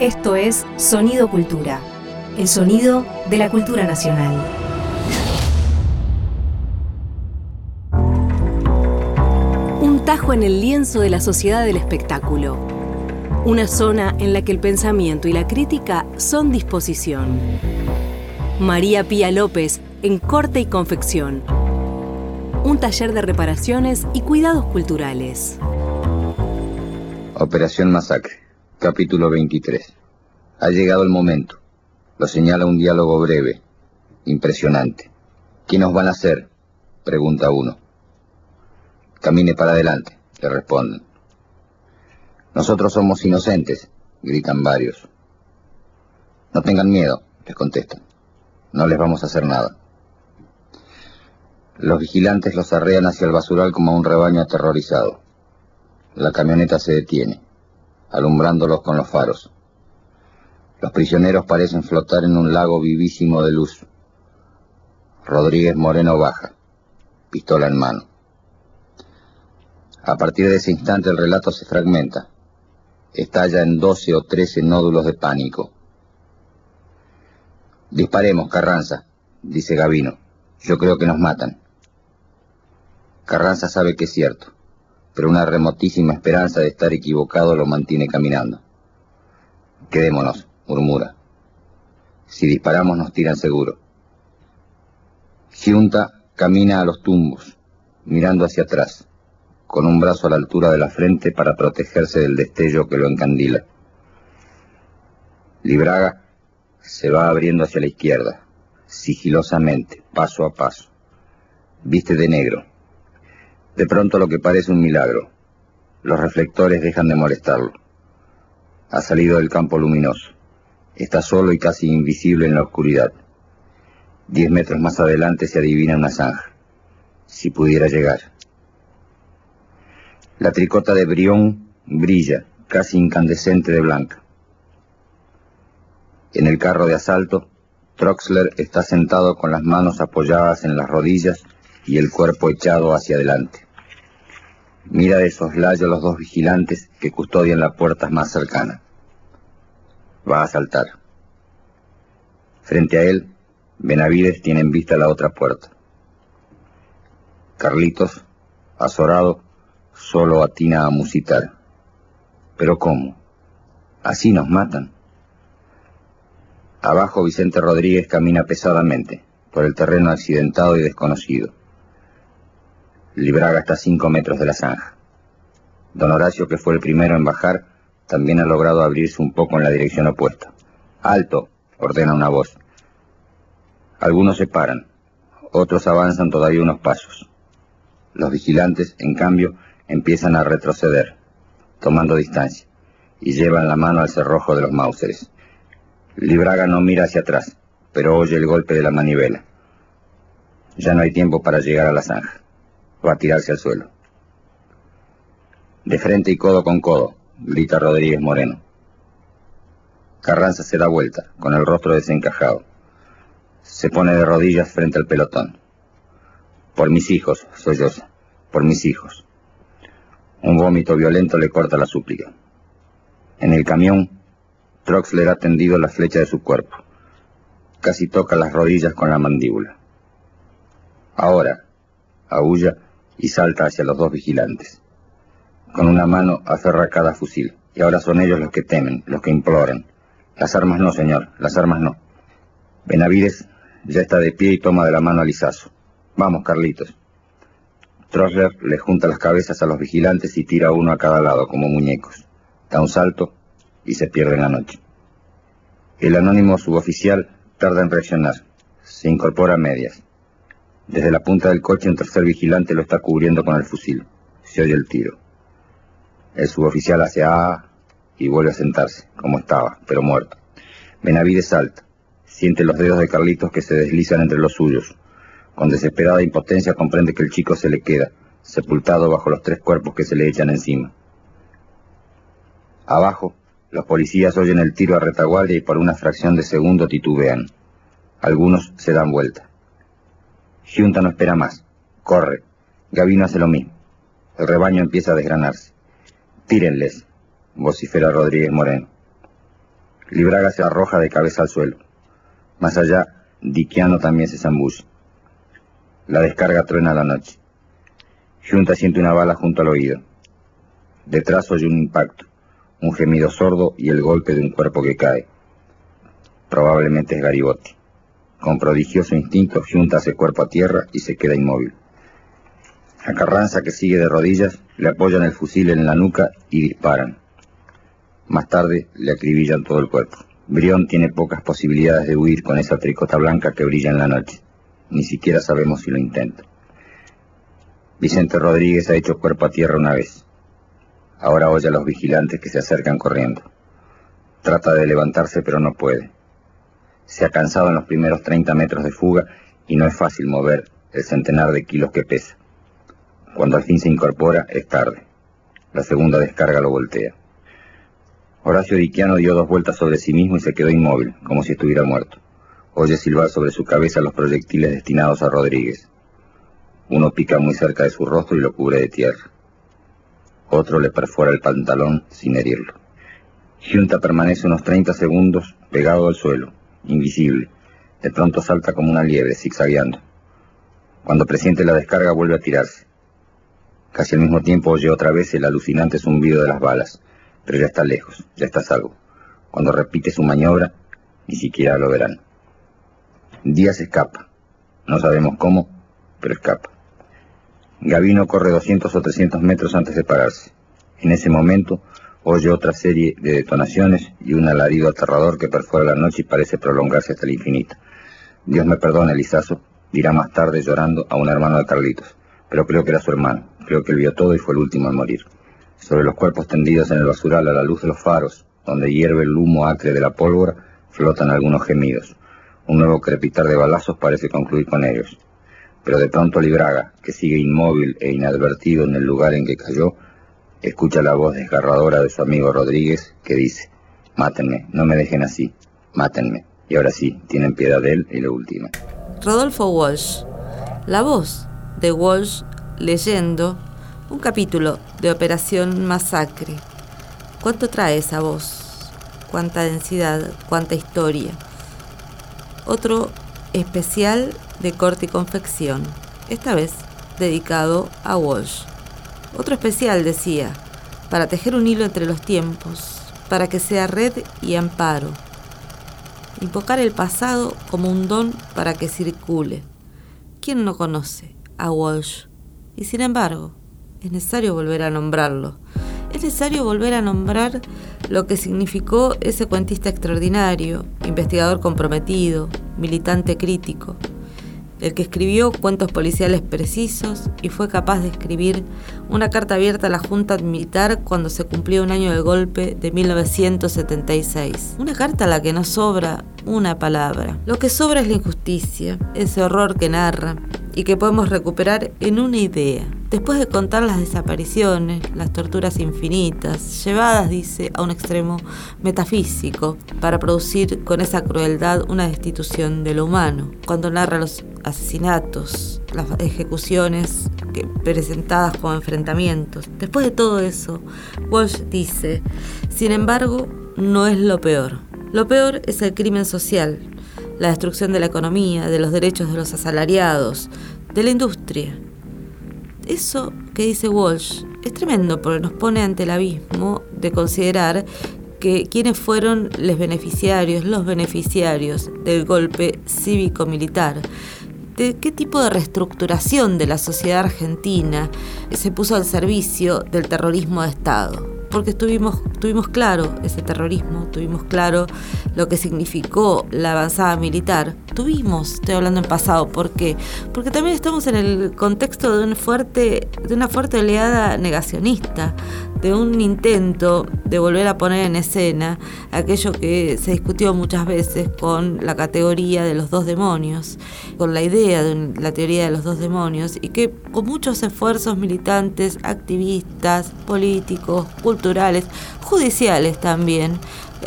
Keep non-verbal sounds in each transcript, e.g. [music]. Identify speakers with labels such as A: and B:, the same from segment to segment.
A: Esto es Sonido Cultura, el sonido de la cultura nacional. Un tajo en el lienzo de la sociedad del espectáculo. Una zona en la que el pensamiento y la crítica son disposición. María Pía López en Corte y Confección. Un taller de reparaciones y cuidados culturales.
B: Operación Masacre. Capítulo 23. Ha llegado el momento. Lo señala un diálogo breve, impresionante. ¿Qué nos van a hacer? Pregunta uno. Camine para adelante, le responden. Nosotros somos inocentes, gritan varios. No tengan miedo, les contestan. No les vamos a hacer nada. Los vigilantes los arrean hacia el basural como un rebaño aterrorizado. La camioneta se detiene alumbrándolos con los faros. Los prisioneros parecen flotar en un lago vivísimo de luz. Rodríguez Moreno baja, pistola en mano. A partir de ese instante el relato se fragmenta. Estalla en doce o trece nódulos de pánico. Disparemos, Carranza, dice Gavino. Yo creo que nos matan. Carranza sabe que es cierto pero una remotísima esperanza de estar equivocado lo mantiene caminando. Quedémonos, murmura. Si disparamos nos tiran seguro. Giunta camina a los tumbos, mirando hacia atrás, con un brazo a la altura de la frente para protegerse del destello que lo encandila. Libraga se va abriendo hacia la izquierda, sigilosamente, paso a paso. Viste de negro, de pronto lo que parece un milagro. Los reflectores dejan de molestarlo. Ha salido del campo luminoso. Está solo y casi invisible en la oscuridad. Diez metros más adelante se adivina una zanja. Si pudiera llegar. La tricota de Brión brilla, casi incandescente de blanca. En el carro de asalto, Troxler está sentado con las manos apoyadas en las rodillas y el cuerpo echado hacia adelante. Mira de soslayo los dos vigilantes que custodian la puerta más cercana. Va a saltar. Frente a él, Benavides tiene en vista la otra puerta. Carlitos, azorado, solo atina a musitar. ¿Pero cómo? ¿Así nos matan? Abajo Vicente Rodríguez camina pesadamente por el terreno accidentado y desconocido. Libraga está a cinco metros de la zanja. Don Horacio, que fue el primero en bajar, también ha logrado abrirse un poco en la dirección opuesta. ¡Alto! ordena una voz. Algunos se paran, otros avanzan todavía unos pasos. Los vigilantes, en cambio, empiezan a retroceder, tomando distancia, y llevan la mano al cerrojo de los Mauseres. Libraga no mira hacia atrás, pero oye el golpe de la manivela. Ya no hay tiempo para llegar a la zanja a tirarse al suelo. De frente y codo con codo, grita Rodríguez Moreno. Carranza se da vuelta, con el rostro desencajado. Se pone de rodillas frente al pelotón. Por mis hijos, solloza, por mis hijos. Un vómito violento le corta la súplica. En el camión, Troxler ha tendido la flecha de su cuerpo. Casi toca las rodillas con la mandíbula. Ahora, aúlla, y salta hacia los dos vigilantes. Con una mano aferra cada fusil, y ahora son ellos los que temen, los que imploran. Las armas no, señor, las armas no. Benavides ya está de pie y toma de la mano a Lizazo. Vamos, Carlitos. Trosler le junta las cabezas a los vigilantes y tira uno a cada lado, como muñecos. Da un salto y se pierde en la noche. El anónimo suboficial tarda en reaccionar. Se incorpora a medias. Desde la punta del coche un tercer vigilante lo está cubriendo con el fusil. Se oye el tiro. El suboficial hace A y vuelve a sentarse, como estaba, pero muerto. Benavides salta. Siente los dedos de Carlitos que se deslizan entre los suyos. Con desesperada impotencia comprende que el chico se le queda, sepultado bajo los tres cuerpos que se le echan encima. Abajo, los policías oyen el tiro a retaguardia y por una fracción de segundo titubean. Algunos se dan vuelta. Junta no espera más. Corre. Gavino hace lo mismo. El rebaño empieza a desgranarse. Tírenles, vocifera Rodríguez Moreno. Libraga se arroja de cabeza al suelo. Más allá, Diquiano también se zambulle. La descarga truena la noche. Junta siente una bala junto al oído. Detrás oye un impacto, un gemido sordo y el golpe de un cuerpo que cae. Probablemente es Garibotti. Con prodigioso instinto, Junta hace cuerpo a tierra y se queda inmóvil. A Carranza, que sigue de rodillas, le apoyan el fusil en la nuca y disparan. Más tarde le acribillan todo el cuerpo. Brión tiene pocas posibilidades de huir con esa tricota blanca que brilla en la noche. Ni siquiera sabemos si lo intenta. Vicente Rodríguez ha hecho cuerpo a tierra una vez. Ahora oye a los vigilantes que se acercan corriendo. Trata de levantarse pero no puede. Se ha cansado en los primeros 30 metros de fuga y no es fácil mover el centenar de kilos que pesa. Cuando al fin se incorpora es tarde. La segunda descarga lo voltea. Horacio Diquiano dio dos vueltas sobre sí mismo y se quedó inmóvil, como si estuviera muerto. Oye silbar sobre su cabeza los proyectiles destinados a Rodríguez. Uno pica muy cerca de su rostro y lo cubre de tierra. Otro le perfora el pantalón sin herirlo. Junta permanece unos 30 segundos pegado al suelo, invisible. De pronto salta como una liebre, zigzagueando. Cuando presiente la descarga vuelve a tirarse. Casi al mismo tiempo oye otra vez el alucinante zumbido de las balas, pero ya está lejos, ya está salvo. Cuando repite su maniobra, ni siquiera lo verán. Díaz escapa. No sabemos cómo, pero escapa. Gavino corre 200 o 300 metros antes de pararse. En ese momento oye otra serie de detonaciones y un alarido aterrador que perfora la noche y parece prolongarse hasta el infinito. Dios me perdone, Lizazo, dirá más tarde llorando a un hermano de Carlitos, pero creo que era su hermano, creo que él vio todo y fue el último en morir. Sobre los cuerpos tendidos en el basural a la luz de los faros, donde hierve el humo acre de la pólvora, flotan algunos gemidos. Un nuevo crepitar de balazos parece concluir con ellos pero de pronto Libraga, que sigue inmóvil e inadvertido en el lugar en que cayó, escucha la voz desgarradora de su amigo Rodríguez que dice, mátenme, no me dejen así, mátenme. Y ahora sí, tienen piedad de él y lo último.
C: Rodolfo Walsh, la voz de Walsh leyendo un capítulo de Operación Masacre. ¿Cuánto trae esa voz? ¿Cuánta densidad? ¿Cuánta historia? Otro especial de corte y confección, esta vez dedicado a Walsh. Otro especial decía, para tejer un hilo entre los tiempos, para que sea red y amparo. Invocar el pasado como un don para que circule. ¿Quién no conoce a Walsh? Y sin embargo, es necesario volver a nombrarlo. Es necesario volver a nombrar lo que significó ese cuentista extraordinario, investigador comprometido, militante crítico, el que escribió cuentos policiales precisos y fue capaz de escribir una carta abierta a la Junta Militar cuando se cumplió un año del golpe de 1976. Una carta a la que no sobra una palabra. Lo que sobra es la injusticia, ese horror que narra y que podemos recuperar en una idea. Después de contar las desapariciones, las torturas infinitas, llevadas, dice, a un extremo metafísico, para producir con esa crueldad una destitución de lo humano, cuando narra los asesinatos, las ejecuciones presentadas como enfrentamientos. Después de todo eso, Walsh dice, sin embargo, no es lo peor. Lo peor es el crimen social, la destrucción de la economía, de los derechos de los asalariados, de la industria. Eso que dice Walsh es tremendo porque nos pone ante el abismo de considerar que quienes fueron los beneficiarios, los beneficiarios del golpe cívico-militar, de qué tipo de reestructuración de la sociedad argentina se puso al servicio del terrorismo de Estado porque tuvimos, tuvimos claro ese terrorismo, tuvimos claro lo que significó la avanzada militar. Tuvimos, estoy hablando en pasado, ¿por qué? Porque también estamos en el contexto de, un fuerte, de una fuerte oleada negacionista, de un intento de volver a poner en escena aquello que se discutió muchas veces con la categoría de los dos demonios, con la idea de la teoría de los dos demonios, y que con muchos esfuerzos militantes, activistas, políticos, culturales, judiciales también,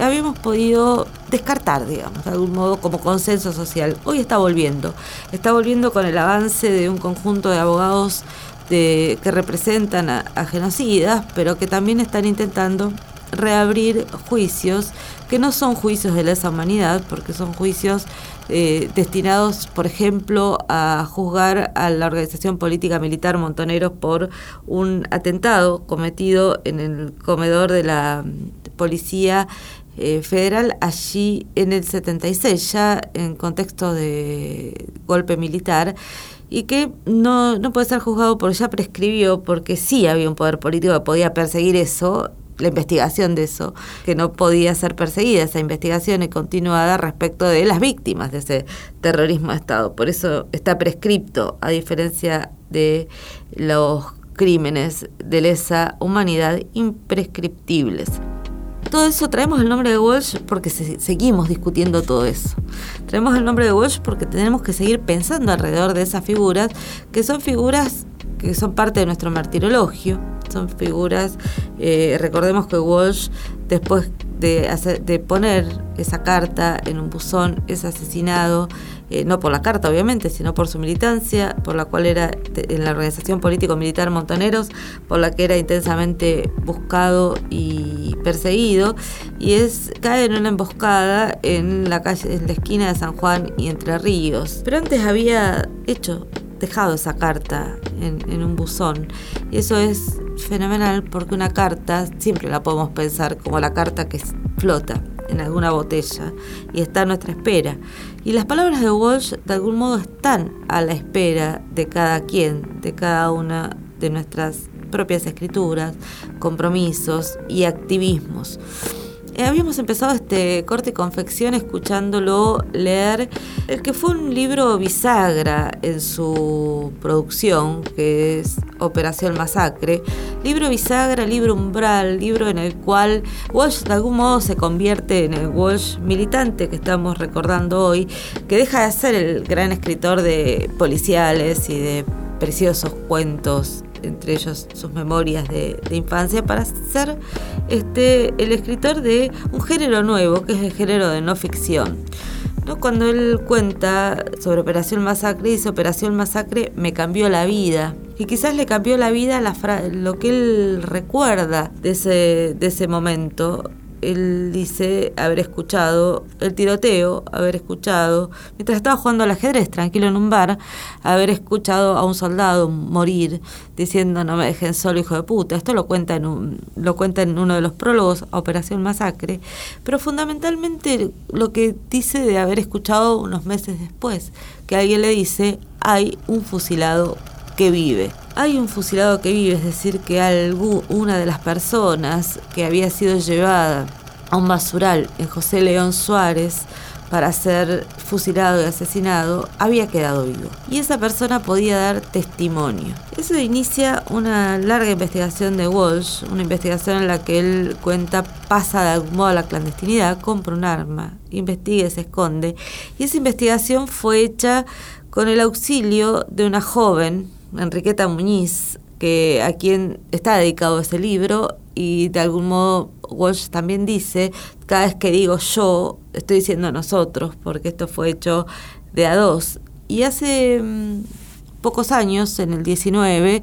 C: habíamos podido descartar, digamos, de algún modo como consenso social. Hoy está volviendo, está volviendo con el avance de un conjunto de abogados que representan a, genocidas, pero que también están intentando reabrir juicios que no son juicios de lesa humanidad, porque son juicios eh, destinados, por ejemplo, a juzgar a la organización política militar Montoneros por un atentado cometido en el comedor de la policía eh, federal allí en el 76, ya en contexto de golpe militar y que no, no puede ser juzgado por ya prescribió, porque sí había un poder político que podía perseguir eso, la investigación de eso, que no podía ser perseguida, esa investigación continuada respecto de las víctimas de ese terrorismo de Estado. Por eso está prescripto, a diferencia de los crímenes de lesa humanidad imprescriptibles. Todo eso traemos el nombre de Walsh porque seguimos discutiendo todo eso. Traemos el nombre de Walsh porque tenemos que seguir pensando alrededor de esas figuras, que son figuras que son parte de nuestro martirologio, son figuras, eh, recordemos que Walsh después de, de poner esa carta en un buzón es asesinado eh, no por la carta obviamente, sino por su militancia, por la cual era en la organización político-militar Montoneros, por la que era intensamente buscado y perseguido, y es cae en una emboscada en la calle, en la esquina de San Juan y Entre Ríos. Pero antes había hecho dejado esa carta en, en, un buzón. Y eso es fenomenal porque una carta siempre la podemos pensar como la carta que flota en alguna botella y está a nuestra espera. Y las palabras de Walsh de algún modo están a la espera de cada quien, de cada una de nuestras propias escrituras, compromisos y activismos. Eh, habíamos empezado este corte y confección escuchándolo leer el que fue un libro bisagra en su producción, que es Operación Masacre. Libro bisagra, libro umbral, libro en el cual Walsh de algún modo se convierte en el Walsh militante que estamos recordando hoy, que deja de ser el gran escritor de policiales y de preciosos cuentos entre ellos sus memorias de, infancia, para ser este, el escritor de un género nuevo, que es el género de no ficción. ¿No? Cuando él cuenta sobre Operación Masacre, dice Operación Masacre me cambió la vida. Y quizás le cambió la vida la lo que él recuerda de ese, de ese momento él dice haber escuchado el tiroteo, haber escuchado, mientras estaba jugando al ajedrez tranquilo en un bar, haber escuchado a un soldado morir diciendo no me dejen solo hijo de puta. Esto lo cuenta en, un, lo cuenta en uno de los prólogos Operación Masacre, pero fundamentalmente lo que dice de haber escuchado unos meses después, que alguien le dice hay un fusilado que vive. Hay un fusilado que vive, es decir, que una de las personas que había sido llevada a un basural en José León Suárez para ser fusilado y asesinado, había quedado vivo. Y esa persona podía dar testimonio. Eso inicia una larga investigación de Walsh, una investigación en la que él cuenta, pasa de algún modo a la clandestinidad, compra un arma, investiga, se esconde. Y esa investigación fue hecha con el auxilio de una joven Enriqueta Muñiz, que a quien está dedicado ese libro y de algún modo Walsh también dice, cada vez que digo yo, estoy diciendo nosotros, porque esto fue hecho de a dos. Y hace mm, pocos años, en el 19,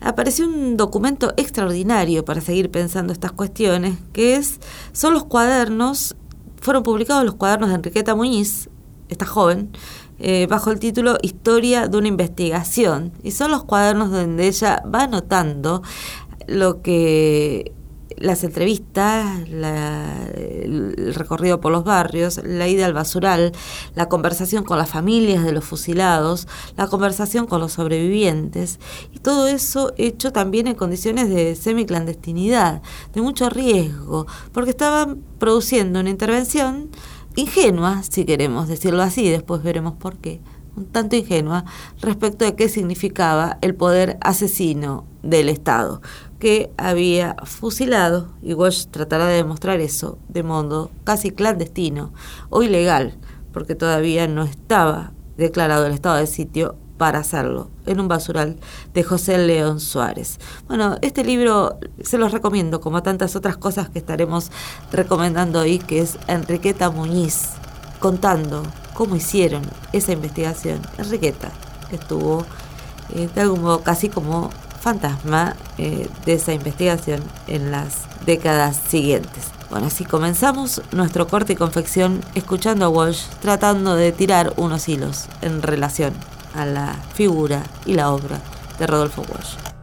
C: apareció un documento extraordinario para seguir pensando estas cuestiones, que es, son los cuadernos, fueron publicados los cuadernos de Enriqueta Muñiz, esta joven, eh, bajo el título Historia de una investigación. Y son los cuadernos donde ella va anotando lo que las entrevistas, el recorrido por los barrios, la ida al basural, la conversación con las familias de los fusilados, la conversación con los sobrevivientes, y todo eso hecho también en condiciones de semiclandestinidad, de mucho riesgo, porque estaban produciendo una intervención ingenua, si queremos decirlo así, después veremos por qué, un tanto ingenua respecto de qué significaba el poder asesino del Estado, que había fusilado, y Walsh tratará de demostrar eso de modo casi clandestino o ilegal, porque todavía no estaba declarado el estado de sitio para hacerlo, en un basural de José León Suárez. Bueno, este libro se los recomiendo, como tantas otras cosas que estaremos recomendando hoy, que es Enriqueta Muñiz, contando cómo hicieron esa investigación. Enriqueta, que estuvo eh, de algún modo casi como fantasma eh, de esa investigación en las décadas siguientes. Bueno, así comenzamos nuestro corte y confección escuchando a Walsh tratando de tirar unos hilos en relación a la figura y la obra de Rodolfo Walsh.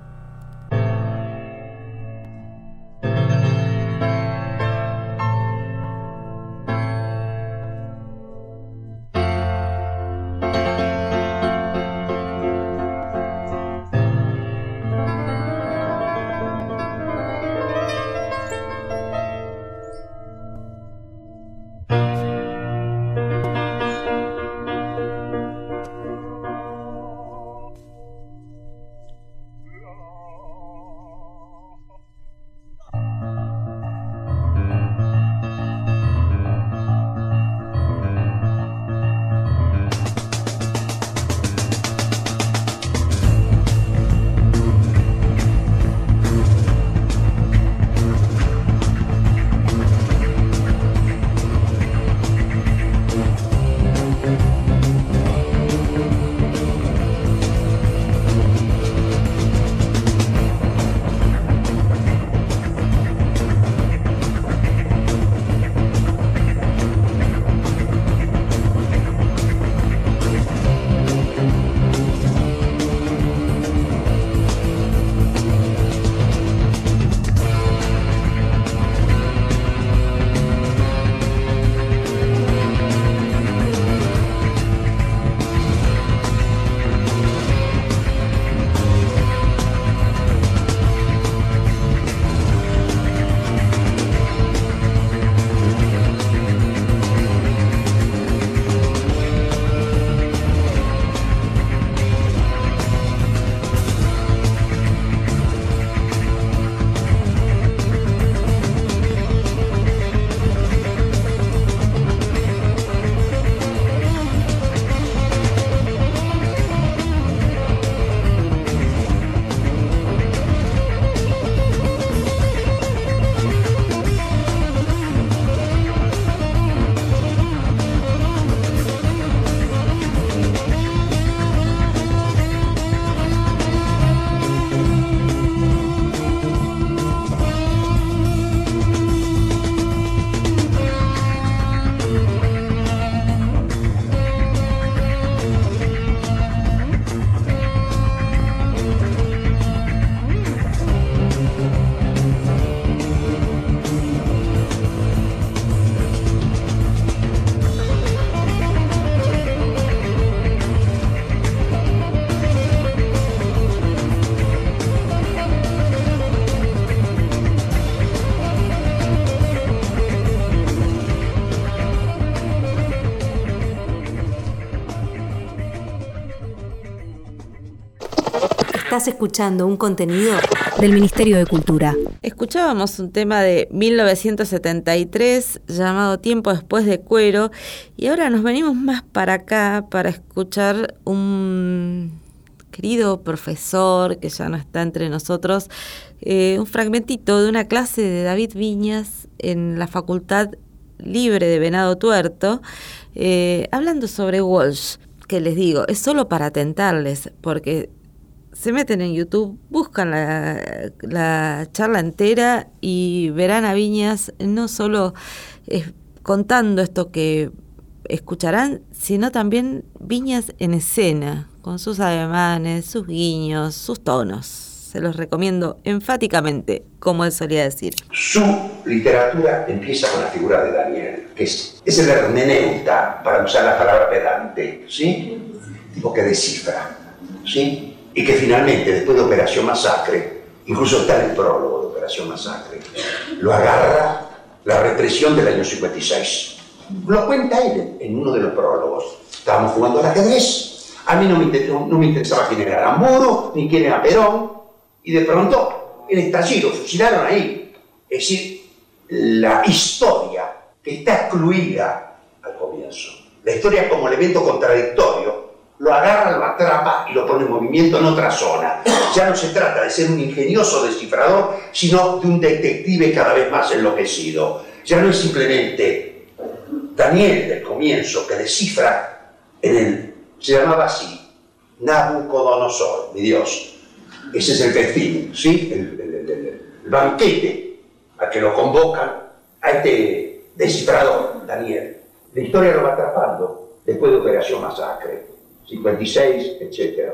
A: Escuchando un contenido del Ministerio de Cultura.
C: Escuchábamos un tema de 1973 llamado Tiempo después de cuero y ahora nos venimos más para acá para escuchar un querido profesor que ya no está entre nosotros, eh, un fragmentito de una clase de David Viñas en la Facultad Libre de Venado Tuerto, eh, hablando sobre Walsh que les digo, es solo para tentarles, porque se meten en YouTube, buscan la, charla entera y verán a Viñas no solo eh, contando esto que escucharán, sino también Viñas en escena, con sus ademanes, sus guiños, sus tonos. Se los recomiendo enfáticamente, como él solía decir.
D: Su literatura empieza con la figura de Daniel, que es, es el hermeneuta, para usar la palabra pedante, ¿sí? Tipo que descifra, ¿sí? Y que finalmente, después de Operación Masacre, incluso está en el prólogo de Operación Masacre, lo agarra la represión del año 56. Lo cuenta él en uno de los prólogos. Estábamos jugando al ajedrez, a mí no me, interesaba quién era Moro, ni quién era Perón, y de pronto el estallido, fusilaron ahí. Es decir, la historia que está excluida al comienzo, la historia como elemento contradictorio, lo agarra, lo atrapa y lo pone en movimiento en otra zona. Ya no se trata de ser un ingenioso descifrador, sino de un detective cada vez más enloquecido. Ya no es simplemente Daniel del comienzo que descifra en el, se llamaba así, Nabucodonosor, mi Dios. Ese es el festín, ¿sí? El, banquete a que lo convocan a este descifrador, Daniel. La historia lo va atrapando después de Operación Masacre, 56, etc.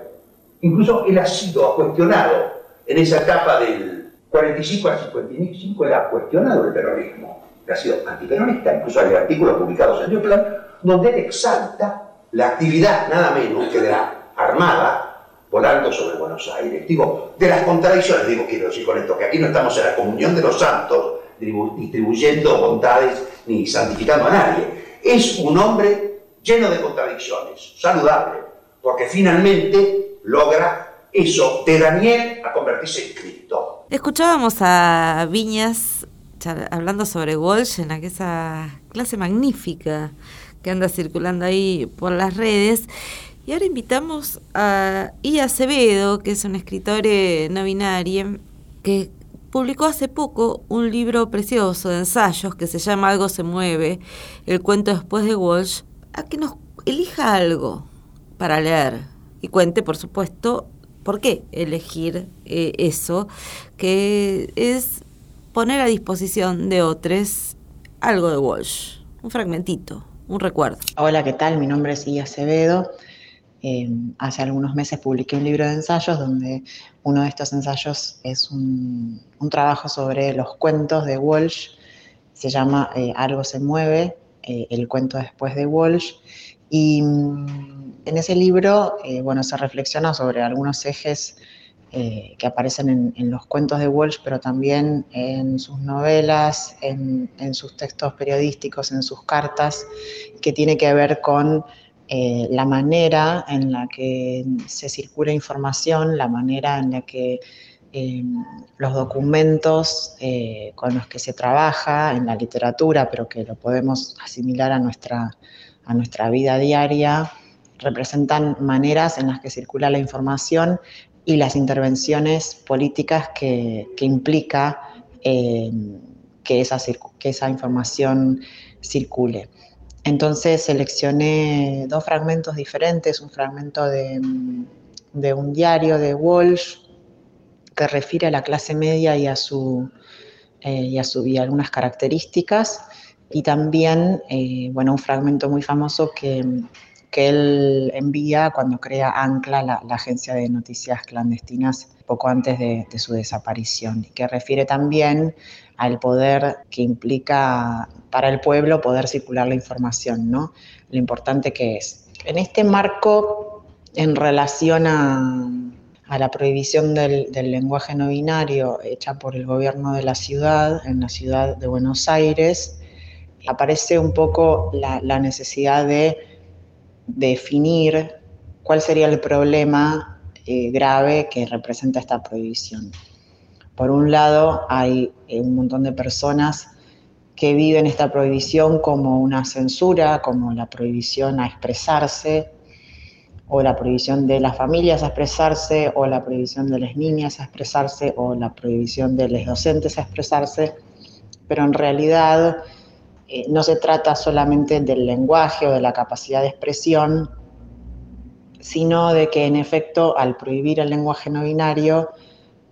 D: Incluso él ha sido cuestionado en esa etapa del 45 al 55, él ha cuestionado el peronismo, ha sido antiperonista, incluso hay artículos publicados en Plan donde él exalta la actividad nada menos que de la Armada volando sobre Buenos Aires. Digo, de las contradicciones, digo, quiero decir con esto, que aquí no estamos en la comunión de los santos, distribuyendo bondades ni santificando a nadie. Es un hombre lleno de contradicciones, saludable, porque finalmente logra eso de Daniel a convertirse en Cristo.
C: Escuchábamos a Viñas hablando sobre Walsh en aquella clase magnífica que anda circulando ahí por las redes. Y ahora invitamos a Ia Acevedo, que es un escritor eh, no binario, que publicó hace poco un libro precioso de ensayos que se llama Algo se mueve, el cuento después de Walsh, a que nos elija algo para leer y cuente, por supuesto, por qué elegir eh, eso, que es poner a disposición de otros algo de Walsh, un fragmentito, un recuerdo.
E: Hola, ¿qué tal? Mi nombre es Ia Acevedo. Eh, hace algunos meses publiqué un libro de ensayos donde uno de estos ensayos es un, trabajo sobre los cuentos de Walsh. Se llama eh, Algo se mueve, eh, el cuento después de Walsh. Y mm, en ese libro, bueno, se reflexiona sobre algunos ejes que aparecen en, los cuentos de Walsh, pero también en sus novelas, en, sus textos periodísticos, en sus cartas, que tiene que ver con eh, la manera en la que se circula información, la manera en la que em, los documentos eh, con los que se trabaja en la literatura, pero que lo podemos asimilar a nuestra, a nuestra vida diaria, representan maneras en las que circula la información y las intervenciones políticas que, implica em, que, esa, que esa información circule. Entonces seleccioné dos fragmentos diferentes, un fragmento de, un diario de Walsh que refiere a la clase media y a, su, eh, y a, su, algunas características, y también eh, bueno, un fragmento muy famoso que, que él envía cuando crea ANCLA, la, agencia de noticias clandestinas, poco antes de, de su desaparición, y que refiere también al poder que implica para el pueblo poder circular la información, ¿no? Lo importante que es. En este marco, en relación a, la prohibición del, lenguaje no binario hecha por el gobierno de la ciudad, en la ciudad de Buenos Aires, aparece un poco la, necesidad de definir cuál sería el problema eh, grave que representa esta prohibición. Por un lado, hay eh, un montón de personas que viven esta prohibición como una censura, como la prohibición a expresarse, o la prohibición de las familias a expresarse, o la prohibición de las niñas a expresarse, o la prohibición de los docentes a expresarse, pero en realidad eh, no se trata solamente del lenguaje o de la capacidad de expresión, sino de que en efecto al prohibir el lenguaje no binario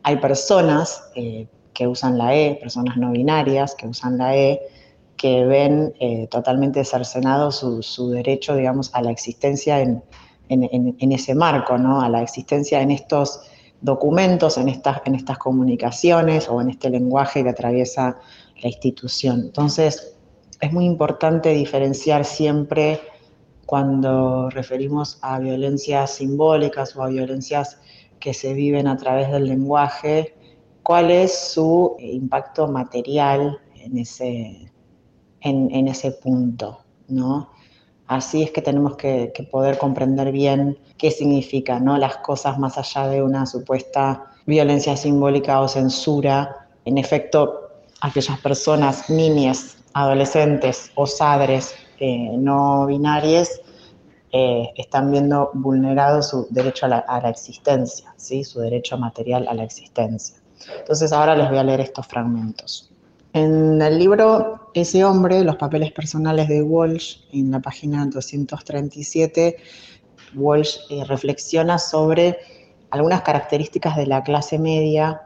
E: hay personas eh, que usan la E, personas no binarias que usan la E, que ven eh, totalmente cercenado su, derecho, digamos, a la existencia en, ese marco, ¿no? A la existencia en estos documentos, en estas, en estas comunicaciones o en este lenguaje que atraviesa la institución. Entonces, es muy importante diferenciar siempre cuando referimos a violencias simbólicas o a violencias que se viven a través del lenguaje, cuál es su impacto material en ese, en, ese punto, ¿no? Así es que tenemos que, poder comprender bien qué significa, ¿no? Las cosas más allá de una supuesta violencia simbólica o censura. En efecto, aquellas personas, niñas, adolescentes o sadres eh, no binarias eh, están viendo vulnerado su derecho a la, existencia, ¿sí? su derecho material a la existencia. Entonces ahora les voy a leer estos fragmentos. En el libro Ese hombre, los papeles personales de Walsh, en la página 237, Walsh eh, reflexiona sobre algunas características de la clase media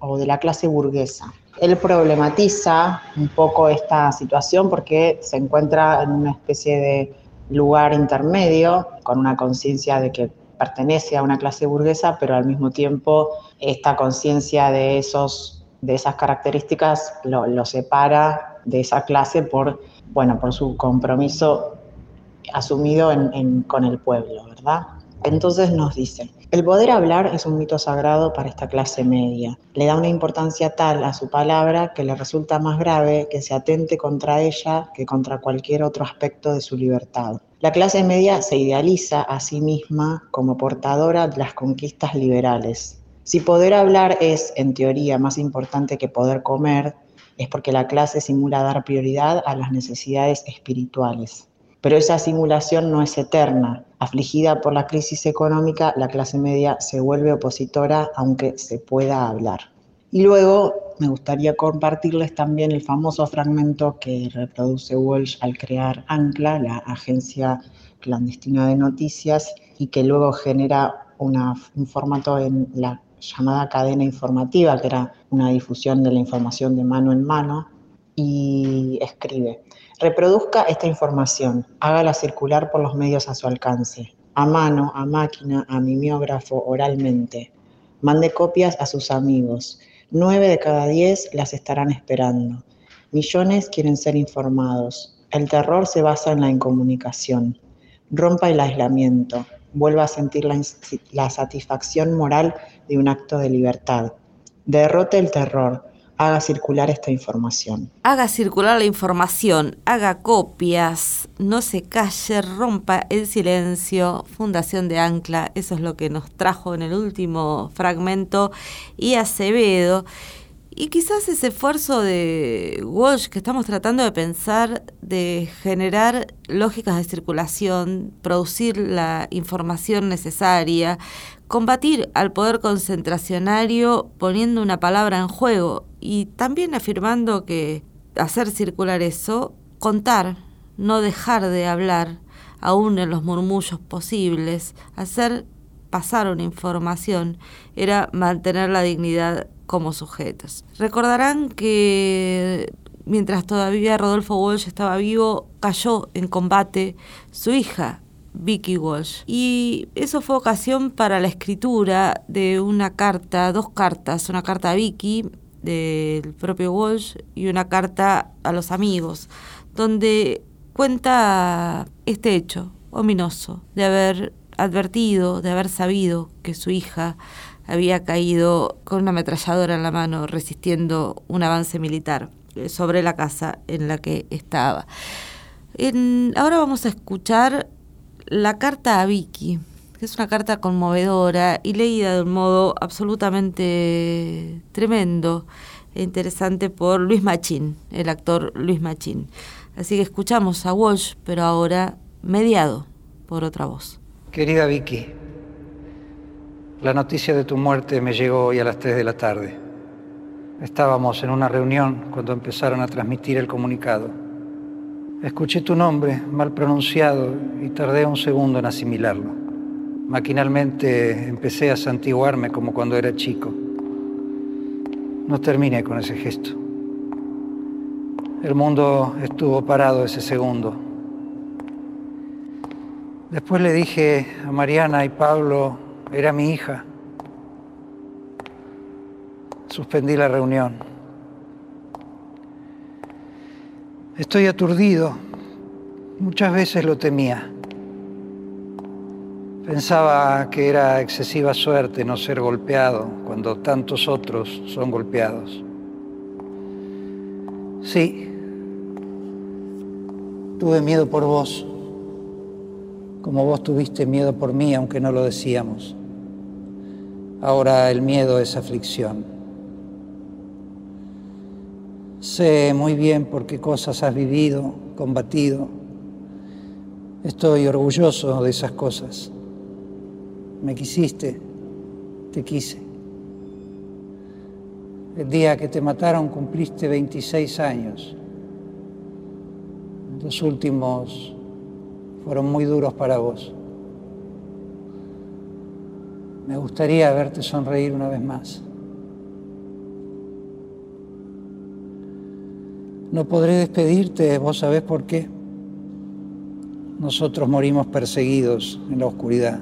E: o de la clase burguesa. Él problematiza un poco esta situación porque se encuentra en una especie de lugar intermedio, con una conciencia de que pertenece a una clase burguesa, pero al mismo tiempo esta conciencia de, de esas características lo, separa de esa clase por, bueno, por su compromiso asumido con el pueblo, ¿verdad? Entonces nos dice, el poder hablar es un mito sagrado para esta clase media. Le da una importancia tal a su palabra que le resulta más grave que se atente contra ella que contra cualquier otro aspecto de su libertad. La clase media se idealiza a sí misma como portadora de las conquistas liberales. Si poder hablar es, en teoría, más importante que poder comer, es porque la clase simula dar prioridad a las necesidades espirituales. Pero esa simulación no es eterna. Afligida por la crisis económica, la clase media se vuelve opositora aunque se pueda hablar. Y luego me gustaría compartirles también el famoso fragmento que reproduce Walsh al crear Ancla, la agencia clandestina de noticias, y que luego genera un formato en la llamada cadena informativa, que era una difusión de la información de mano en mano, y escribe, reproduzca esta información, hágala circular por los medios a su alcance, a mano, a máquina, a mimeógrafo, oralmente. Mande copias a sus amigos. Nueve de cada diez las estarán esperando. Millones quieren ser informados. El terror se basa en la incomunicación. Rompa el aislamiento. Vuelva a sentir la, la satisfacción moral de un acto de libertad. Derrote el terror haga circular esta información.
C: Haga circular la información, haga copias, no se calle, rompa el silencio. Fundación de Ancla, eso es lo que nos trajo en el último fragmento. Y Acevedo. Y quizás ese esfuerzo de Walsh que estamos tratando de pensar, de generar lógicas de circulación, producir la información necesaria, combatir al poder concentracionario poniendo una palabra en juego y también afirmando que hacer circular eso, contar, no dejar de hablar, aún en los murmullos posibles, hacer pasar una información, era mantener la dignidad como sujetos. Recordarán que mientras todavía Rodolfo Walsh estaba vivo, cayó en combate su hija, Vicky Walsh. Y eso fue ocasión para la escritura de una carta, dos cartas, una carta a Vicky del propio Walsh y una carta a los amigos, donde cuenta este hecho ominoso de haber advertido, de haber sabido que su hija había caído con una ametralladora en la mano resistiendo un avance militar sobre la casa en la que estaba. ahora vamos a escuchar la carta a Vicky, que es una carta conmovedora y leída de un modo absolutamente tremendo e interesante por Luis Machín, el actor Luis Machín. Así que escuchamos a Walsh, pero ahora mediado por otra voz.
F: Querida Vicky, la noticia de tu muerte me llegó hoy a las 3 de la tarde. Estábamos en una reunión cuando empezaron a transmitir el comunicado. Escuché tu nombre mal pronunciado y tardé un segundo en asimilarlo. Maquinalmente empecé a santiguarme como cuando era chico. No terminé con ese gesto. El mundo estuvo parado ese segundo. Después le dije a Mariana y Pablo, era mi hija. Suspendí la reunión. Estoy aturdido. Muchas veces lo temía. Pensaba que era excesiva suerte no ser golpeado cuando tantos otros son golpeados. Sí, tuve miedo por vos, como vos tuviste miedo por mí, aunque no lo decíamos. Ahora el miedo es aflicción. Sé muy bien por qué cosas has vivido, combatido. Estoy orgulloso de esas cosas. Me quisiste, te quise. El día que te mataron cumpliste 26 años. Los últimos fueron muy duros para vos. Me gustaría verte sonreír una vez más. No podré despedirte, vos sabés por qué. Nosotros morimos perseguidos en la oscuridad.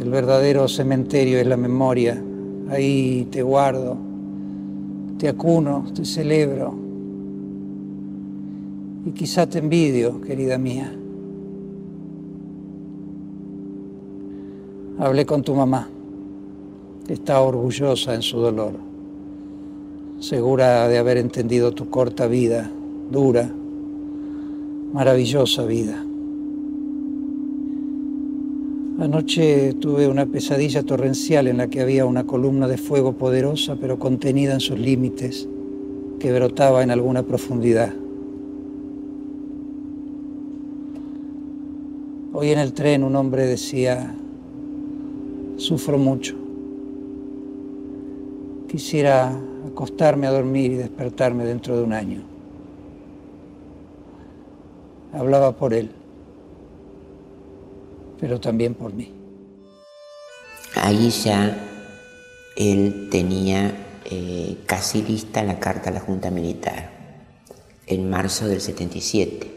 F: El verdadero cementerio es la memoria. Ahí te guardo, te acuno, te celebro. Quizá te envidio, querida mía. Hablé con tu mamá. Está orgullosa en su dolor, segura de haber entendido tu corta vida, dura, maravillosa vida. Anoche tuve una pesadilla torrencial en la que había una columna de fuego poderosa pero contenida en sus límites, que brotaba en alguna profundidad. Hoy en el tren un hombre decía, Sufro mucho. Quisiera acostarme a dormir y despertarme dentro de un año. Hablaba por él, pero también por mí.
G: Ahí ya él tenía eh, casi lista la carta a la Junta Militar en marzo del 77.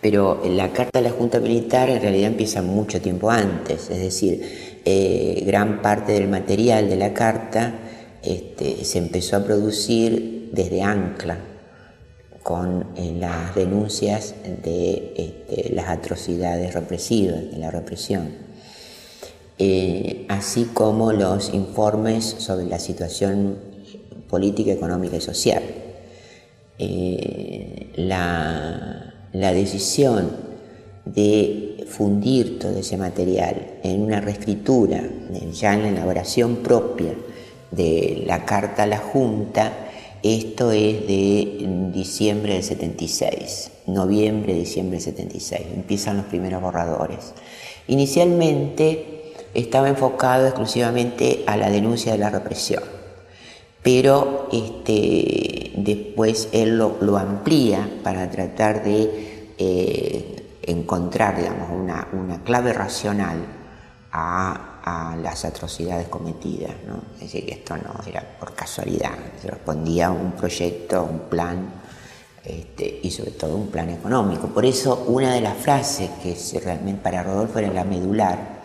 G: Pero la carta a la Junta Militar en realidad empieza mucho tiempo antes, es decir, eh, gran parte del material de la carta este, se empezó a producir desde Ancla, con eh, las denuncias de este, las atrocidades represivas, de la represión, eh, así como los informes sobre la situación política, económica y social. la, la decisión de fundir todo ese material en una reescritura, ya en la elaboración propia de la carta a la Junta, esto es de diciembre del 76, noviembre, diciembre del 76, empiezan los primeros borradores. Inicialmente estaba enfocado exclusivamente a la denuncia de la represión, pero este, después él lo, amplía para tratar de eh, encontrar digamos, una, una clave racional a, las atrocidades cometidas. ¿no? Es decir, que esto no era por casualidad, se respondía a un proyecto, un plan este, y sobre todo un plan económico. Por eso una de las frases que realmente para Rodolfo era la medular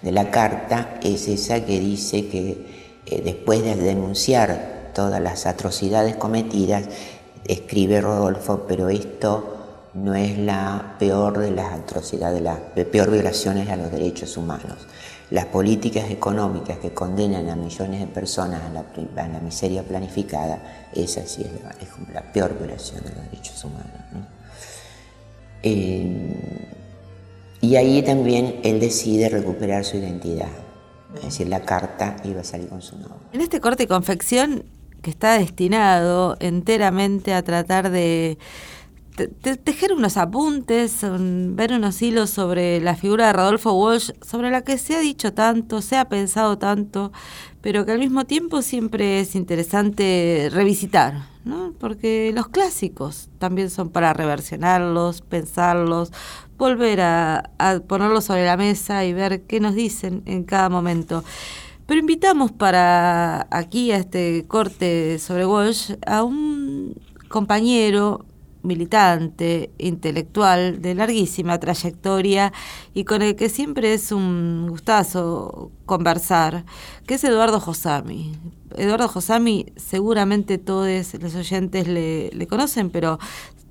G: de la carta es esa que dice que eh, después de denunciar todas las atrocidades cometidas, escribe Rodolfo, pero esto no es la peor de las atrocidades, las peor violaciones a los derechos humanos. Las políticas económicas que condenan a millones de personas a la, miseria planificada, esa sí es, la, la peor violación de los derechos humanos. Eh, y ahí también él decide recuperar su identidad. Es decir, la carta iba a salir con su nombre.
C: En este corte y confección que está destinado enteramente a tratar de tejer unos apuntes, ver unos hilos sobre la figura de Rodolfo Walsh, sobre la que se ha dicho tanto, se ha pensado tanto, pero que al mismo tiempo siempre es interesante revisitar, ¿no? porque los clásicos también son para reversionarlos, pensarlos, volver a, a ponerlos sobre la mesa y ver qué nos dicen en cada momento. Pero invitamos para aquí a este corte sobre Walsh a un compañero militante, intelectual de larguísima trayectoria y con el que siempre es un gustazo conversar, que es Eduardo Josami. Eduardo Josami seguramente todos los oyentes le, le conocen, pero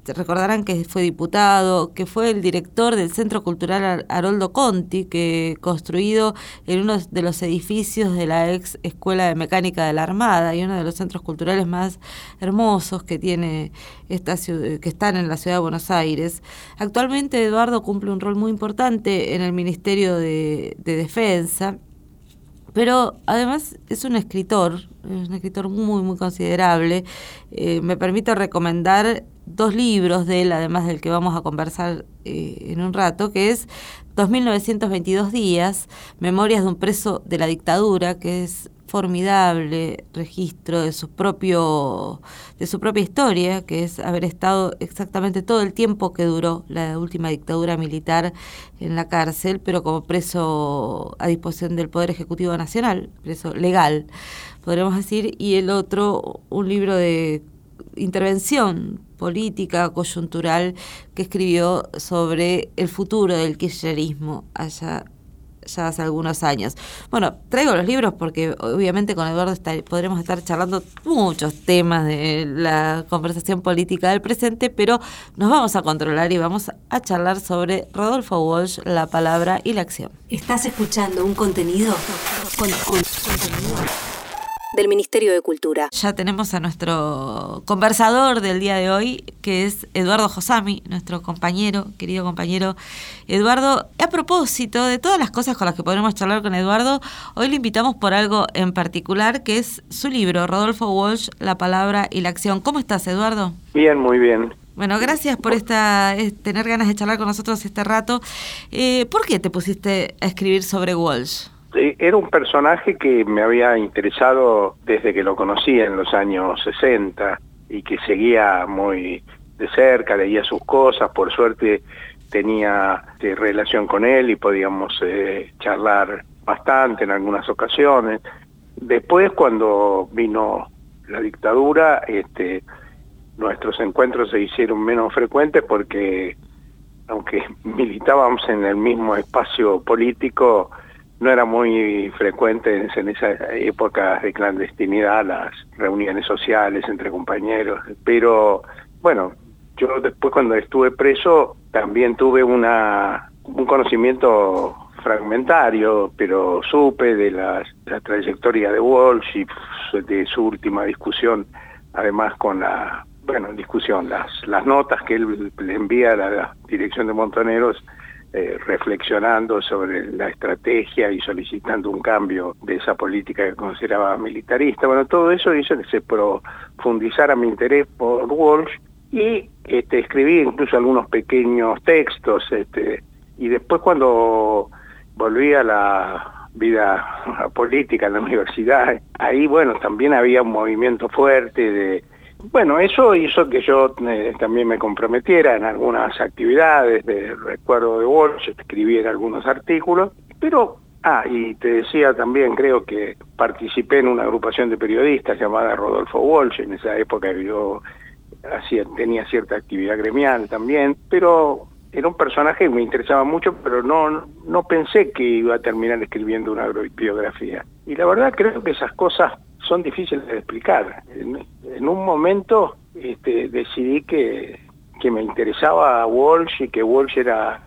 C: recordarán que fue diputado, que fue el director del Centro Cultural Haroldo Conti, que construido en uno de los edificios de la ex Escuela de Mecánica de la Armada y uno de los centros culturales más hermosos que tiene esta ciudad, que están en la ciudad de Buenos Aires. Actualmente Eduardo cumple un rol muy importante en el Ministerio de, Defensa. Pero además es un escritor, es un escritor muy, muy considerable. Eh, me permito recomendar dos libros de él, además del que vamos a conversar eh, en un rato, que es 2922 días, Memorias de un preso de la dictadura, que es formidable registro de su propio de su propia historia, que es haber estado exactamente todo el tiempo que duró la última dictadura militar en la cárcel, pero como preso a disposición del Poder Ejecutivo Nacional, preso legal, podríamos decir, y el otro un libro de intervención política, coyuntural, que escribió sobre el futuro del kirchnerismo allá ya hace algunos años. Bueno, traigo los libros porque obviamente con Eduardo podremos estar charlando muchos temas de la conversación política del presente, pero nos vamos a controlar y vamos a charlar sobre Rodolfo Walsh, la palabra y la acción.
A: ¿Estás escuchando un contenido? Con, del Ministerio de Cultura.
C: Ya tenemos a nuestro conversador del día de hoy, que es Eduardo Josami, nuestro compañero, querido compañero. Eduardo, a propósito de todas las cosas con las que podremos charlar con Eduardo, hoy le invitamos por algo en particular, que es su libro, Rodolfo Walsh, La Palabra y la Acción. ¿Cómo estás, Eduardo?
H: Bien, muy bien.
C: Bueno, gracias por esta tener ganas de charlar con nosotros este rato. Eh, ¿Por qué te pusiste a escribir sobre Walsh?
H: Era un personaje que me había interesado desde que lo conocía en los años 60 y que seguía muy de cerca, leía sus cosas, por suerte tenía eh, relación con él y podíamos eh, charlar bastante en algunas ocasiones. Después cuando vino la dictadura, este, nuestros encuentros se hicieron menos frecuentes porque aunque [laughs] militábamos en el mismo espacio político, no era muy frecuente en esa época de clandestinidad las reuniones sociales entre compañeros, pero bueno, yo después cuando estuve preso también tuve una un conocimiento fragmentario, pero supe de la, trayectoria de Walsh y de su última discusión, además con la, bueno, discusión, las, las notas que él le envía a la dirección de Montoneros eh, reflexionando sobre la estrategia y solicitando un cambio de esa política que consideraba militarista. Bueno, todo eso hizo que se profundizara mi interés por Walsh y este, escribí incluso algunos pequeños textos. Este, y después cuando volví a la vida [laughs] política en la universidad, ahí bueno, también había un movimiento fuerte de bueno, eso hizo que yo eh, también me comprometiera en algunas actividades de recuerdo de Walsh, escribiera algunos artículos, pero, ah, y te decía también, creo que participé en una agrupación de periodistas llamada Rodolfo Walsh, en esa época yo hacía, tenía cierta actividad gremial también, pero era un personaje que me interesaba mucho, pero no, no pensé que iba a terminar escribiendo una biografía. Y la verdad creo que esas cosas son difíciles de explicar. En, un momento este, decidí que, que me interesaba Walsh y que Walsh era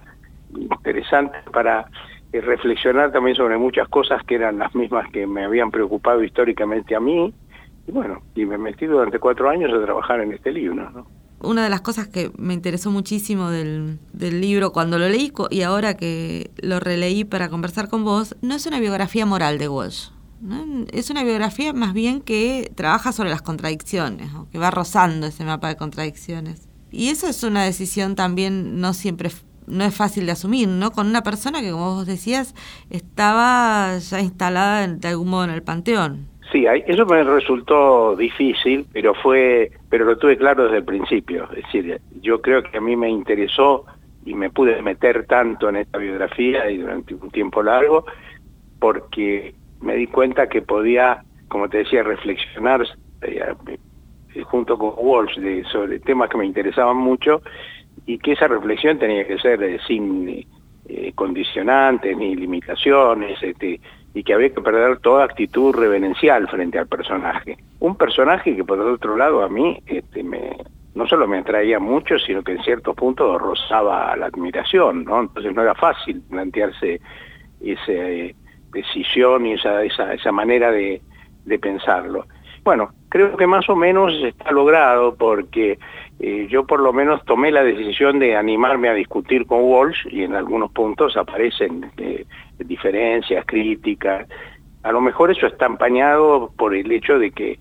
H: interesante para eh, reflexionar también sobre muchas cosas que eran las mismas que me habían preocupado históricamente a mí. Y bueno, y me metí durante cuatro años a trabajar en este libro. ¿no?
C: Una de las cosas que me interesó muchísimo del, del libro cuando lo leí y ahora que lo releí para conversar con vos, no es una biografía moral de Walsh. Es una biografía más bien que trabaja sobre las contradicciones, que va rozando ese mapa de contradicciones. Y eso es una decisión también no siempre no es fácil de asumir, ¿no? Con una persona que, como vos decías, estaba ya instalada de algún modo en el panteón.
H: Sí, eso me resultó difícil, pero fue, pero lo tuve claro desde el principio. Es decir, yo creo que a mí me interesó y me pude meter tanto en esta biografía y durante un tiempo largo, porque me di cuenta que podía, como te decía, reflexionar eh, junto con Walsh de, sobre temas que me interesaban mucho y que esa reflexión tenía que ser eh, sin eh, condicionantes ni limitaciones este, y que había que perder toda actitud reverencial frente al personaje. Un personaje que por otro lado a mí este, me, no solo me atraía mucho, sino que en ciertos puntos rozaba la admiración, ¿no? Entonces no era fácil plantearse ese decisión y esa, esa, esa manera de, de, pensarlo. Bueno, creo que más o menos está logrado porque eh, yo por lo menos tomé la decisión de animarme a discutir con Walsh y en algunos puntos aparecen eh, diferencias, críticas. A lo mejor eso está empañado por el hecho de que,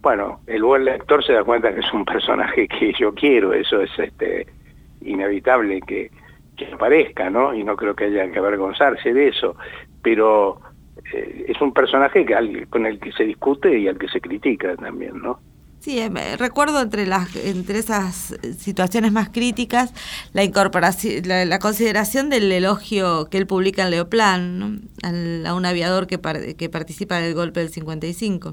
H: bueno, el buen lector se da cuenta que es un personaje que yo quiero, eso es este inevitable que, que aparezca, ¿no? Y no creo que haya que avergonzarse de eso pero eh, es un personaje que, con el que se discute y al que se critica también, ¿no?
C: Sí, eh, recuerdo entre las entre esas situaciones más críticas la incorporación, la, consideración del elogio que él publica en Leoplan a un aviador que, que participa del golpe del 55.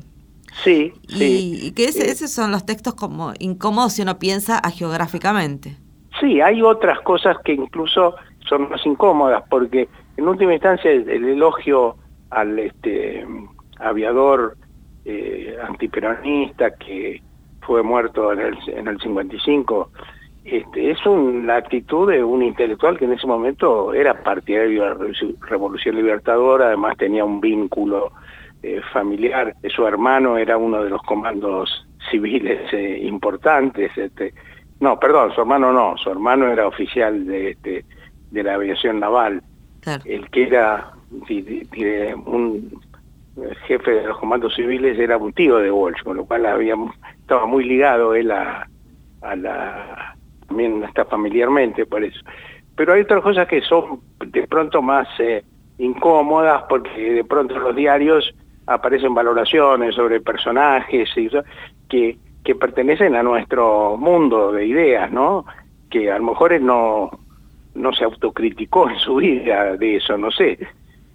H: Sí,
C: sí. Y que esos son los textos como incómodos si uno piensa geográficamente.
H: Sí, hay otras cosas que incluso son más incómodas porque en última instancia el, elogio al este aviador eh, antiperonista que fue muerto en el, en el 55, este, es un, la actitud de un intelectual que en ese momento era partidario de la Revolución Libertadora, además tenía un vínculo eh, familiar, su hermano era uno de los comandos civiles eh, importantes, este, no, perdón, su hermano no, su hermano era oficial de la aviación naval, el que era un jefe de los comandos civiles era un tío de Walsh, con lo cual había, estaba muy ligado él a, la, también está familiarmente por eso. Pero hay otras cosas que son de pronto más eh, incómodas porque de pronto en los diarios aparecen valoraciones sobre personajes y que, que pertenecen a nuestro mundo de ideas, ¿no? Que a lo mejor no, no se autocriticó en su vida de eso, no sé,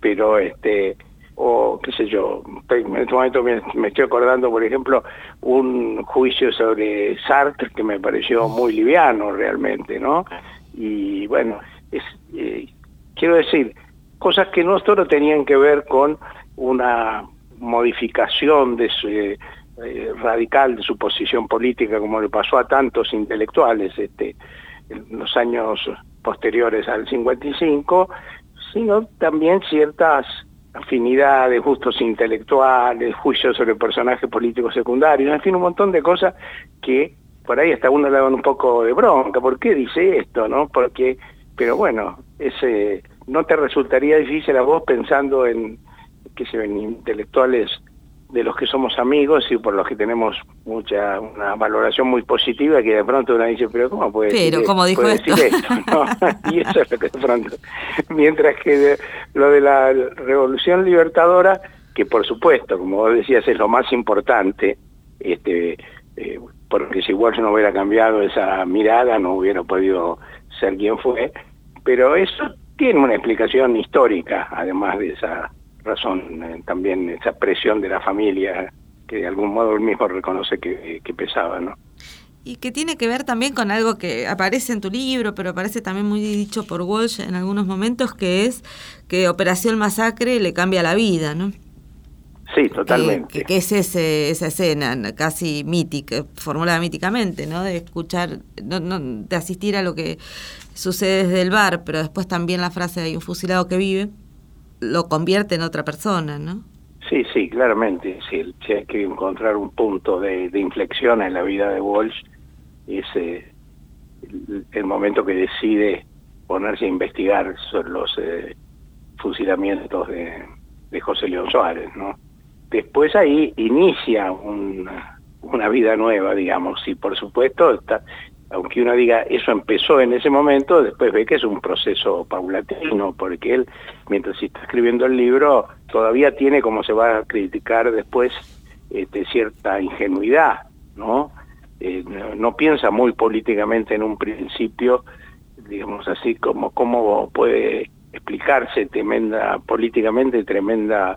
H: pero este o qué sé yo, en este momento me, estoy acordando, por ejemplo, un juicio sobre Sartre que me pareció muy liviano realmente, ¿no? Y bueno, es, eh, quiero decir, cosas que no solo tenían que ver con una modificación de su, eh, radical de su posición política, como le pasó a tantos intelectuales este, en los años posteriores al 55, sino también ciertas afinidades, gustos intelectuales, juicios sobre personajes políticos secundarios, en fin, un montón de cosas que por ahí hasta uno le dan un poco de bronca, ¿por qué dice esto? no Porque, pero bueno, ese no te resultaría difícil a vos pensando en, que se ven intelectuales de los que somos amigos y por los que tenemos mucha una valoración muy positiva que de pronto uno dice pero cómo puede
C: pero
H: decir,
C: como dijo
H: esto, [laughs] y eso es lo que de pronto mientras que lo de la revolución libertadora que por supuesto como vos decías es lo más importante este eh, porque si Walsh no hubiera cambiado esa mirada no hubiera podido ser quien fue pero eso tiene una explicación histórica además de esa razón eh, también esa presión de la familia que de algún modo él mismo reconoce que, pesaba, ¿no?
C: Y que tiene que ver también con algo que aparece en tu libro, pero aparece también muy dicho por Walsh en algunos momentos, que es que Operación Masacre le cambia la vida, ¿no?
H: Sí, totalmente.
C: Que, es ese, esa escena casi mítica, formulada míticamente, ¿no? De escuchar, no, no, de asistir a lo que sucede desde el bar, pero después también la frase hay un fusilado que vive lo convierte en otra persona, ¿no?
H: Sí, sí, claramente. Si, hay que encontrar un punto de, inflexión en la vida de Walsh, es eh, el, momento que decide ponerse a investigar sobre los eh, fusilamientos de, José León Suárez, ¿no? Después ahí inicia una, una vida nueva, digamos, y por supuesto está, aunque uno diga eso empezó en ese momento, después ve que es un proceso paulatino, porque él, mientras está escribiendo el libro, todavía tiene, como se va a criticar después, este, cierta ingenuidad, ¿no? Eh, ¿no? piensa muy políticamente en un principio, digamos así, como cómo puede explicarse tremenda, políticamente tremenda